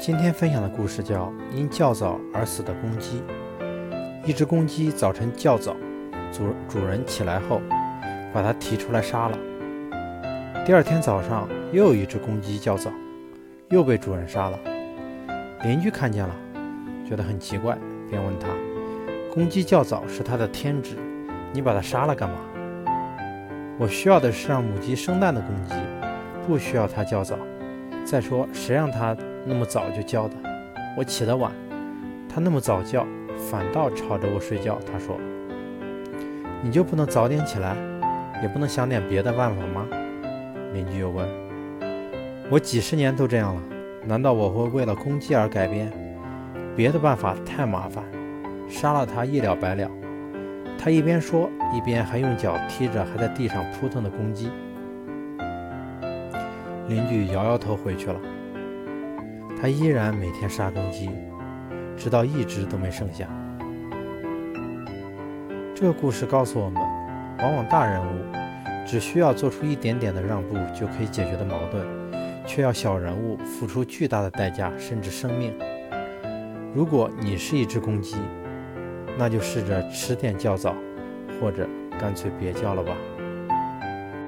今天分享的故事叫《因较早而死的公鸡》。一只公鸡早晨较早，主主人起来后，把它提出来杀了。第二天早上，又有一只公鸡较早，又被主人杀了。邻居看见了，觉得很奇怪，便问他：“公鸡较早是它的天职，你把它杀了干嘛？”我需要的是让母鸡生蛋的公鸡，不需要它较早。再说，谁让它？那么早就叫的，我起得晚，他那么早叫，反倒吵着我睡觉。他说：“你就不能早点起来，也不能想点别的办法吗？”邻居又问：“我几十年都这样了，难道我会为了公鸡而改变？别的办法太麻烦，杀了它一了百了。”他一边说，一边还用脚踢着还在地上扑腾的公鸡。邻居摇摇头回去了。他依然每天杀公鸡，直到一只都没剩下。这个故事告诉我们，往往大人物只需要做出一点点的让步就可以解决的矛盾，却要小人物付出巨大的代价，甚至生命。如果你是一只公鸡，那就试着迟点叫早，或者干脆别叫了吧。